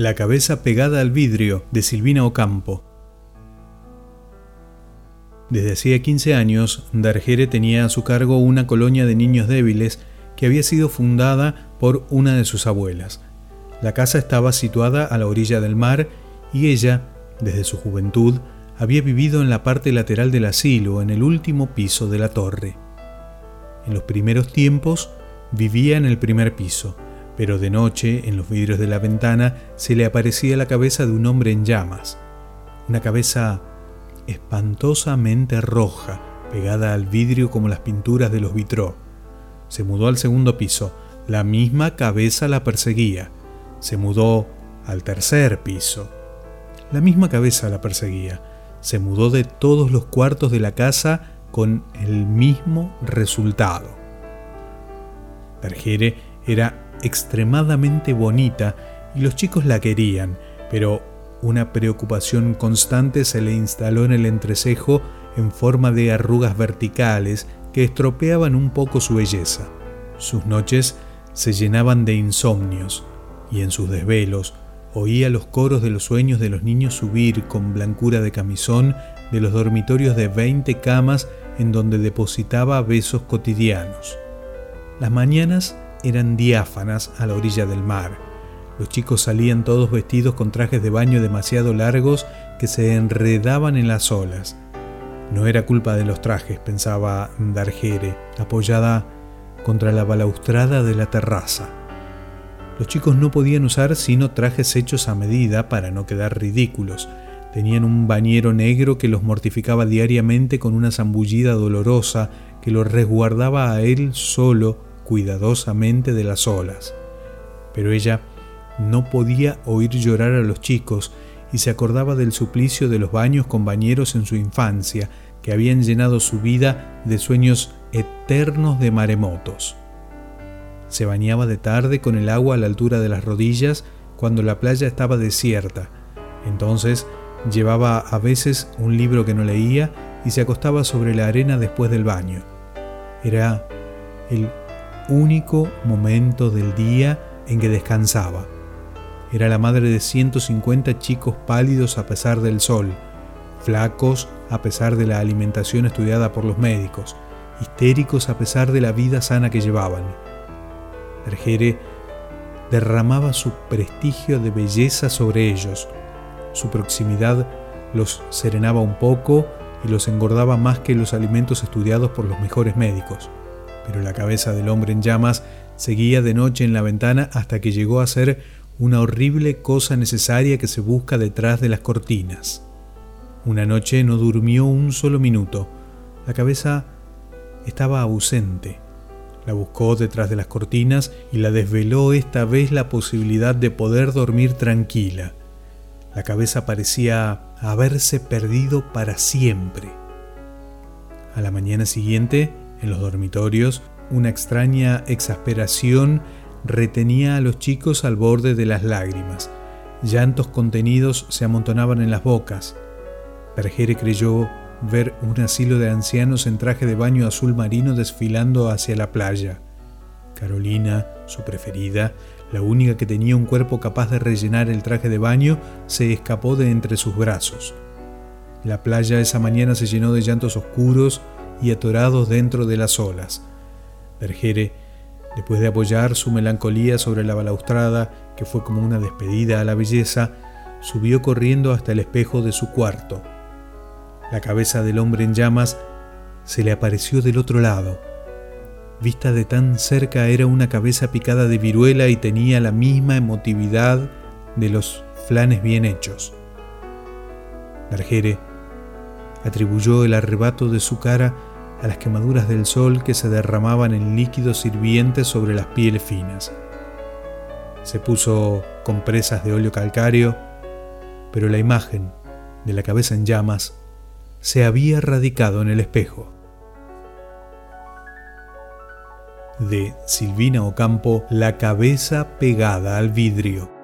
La cabeza pegada al vidrio de Silvina Ocampo. Desde hacía 15 años, Darjere tenía a su cargo una colonia de niños débiles que había sido fundada por una de sus abuelas. La casa estaba situada a la orilla del mar y ella, desde su juventud, había vivido en la parte lateral del asilo, en el último piso de la torre. En los primeros tiempos vivía en el primer piso, pero de noche, en los vidrios de la ventana, se le aparecía la cabeza de un hombre en llamas. Una cabeza espantosamente roja, pegada al vidrio como las pinturas de los vitró. Se mudó al segundo piso, la misma cabeza la perseguía. Se mudó al tercer piso. La misma cabeza la perseguía. Se mudó de todos los cuartos de la casa con el mismo resultado. Bergere era extremadamente bonita y los chicos la querían, pero una preocupación constante se le instaló en el entrecejo en forma de arrugas verticales que estropeaban un poco su belleza. Sus noches se llenaban de insomnios y en sus desvelos oía los coros de los sueños de los niños subir con blancura de camisón de los dormitorios de 20 camas en donde depositaba besos cotidianos. Las mañanas eran diáfanas a la orilla del mar los chicos salían todos vestidos con trajes de baño demasiado largos que se enredaban en las olas. No era culpa de los trajes, pensaba Darjere, apoyada contra la balaustrada de la terraza. Los chicos no podían usar sino trajes hechos a medida para no quedar ridículos. Tenían un bañero negro que los mortificaba diariamente con una zambullida dolorosa que los resguardaba a él solo cuidadosamente de las olas. Pero ella no podía oír llorar a los chicos y se acordaba del suplicio de los baños con bañeros en su infancia, que habían llenado su vida de sueños eternos de maremotos. Se bañaba de tarde con el agua a la altura de las rodillas cuando la playa estaba desierta. Entonces llevaba a veces un libro que no leía y se acostaba sobre la arena después del baño. Era el único momento del día en que descansaba. Era la madre de 150 chicos pálidos a pesar del sol, flacos a pesar de la alimentación estudiada por los médicos, histéricos a pesar de la vida sana que llevaban. Bergere derramaba su prestigio de belleza sobre ellos. Su proximidad los serenaba un poco y los engordaba más que los alimentos estudiados por los mejores médicos. Pero la cabeza del hombre en llamas seguía de noche en la ventana hasta que llegó a ser una horrible cosa necesaria que se busca detrás de las cortinas. Una noche no durmió un solo minuto. La cabeza estaba ausente. La buscó detrás de las cortinas y la desveló esta vez la posibilidad de poder dormir tranquila. La cabeza parecía haberse perdido para siempre. A la mañana siguiente, en los dormitorios, una extraña exasperación retenía a los chicos al borde de las lágrimas. Llantos contenidos se amontonaban en las bocas. Bergere creyó ver un asilo de ancianos en traje de baño azul marino desfilando hacia la playa. Carolina, su preferida, la única que tenía un cuerpo capaz de rellenar el traje de baño, se escapó de entre sus brazos. La playa esa mañana se llenó de llantos oscuros y atorados dentro de las olas. Bergere Después de apoyar su melancolía sobre la balaustrada, que fue como una despedida a la belleza, subió corriendo hasta el espejo de su cuarto. La cabeza del hombre en llamas se le apareció del otro lado. Vista de tan cerca era una cabeza picada de viruela y tenía la misma emotividad de los flanes bien hechos. Largere atribuyó el arrebato de su cara a las quemaduras del sol que se derramaban en líquidos hirvientes sobre las pieles finas. Se puso compresas de óleo calcáreo, pero la imagen de la cabeza en llamas se había radicado en el espejo. De Silvina Ocampo, La cabeza pegada al vidrio.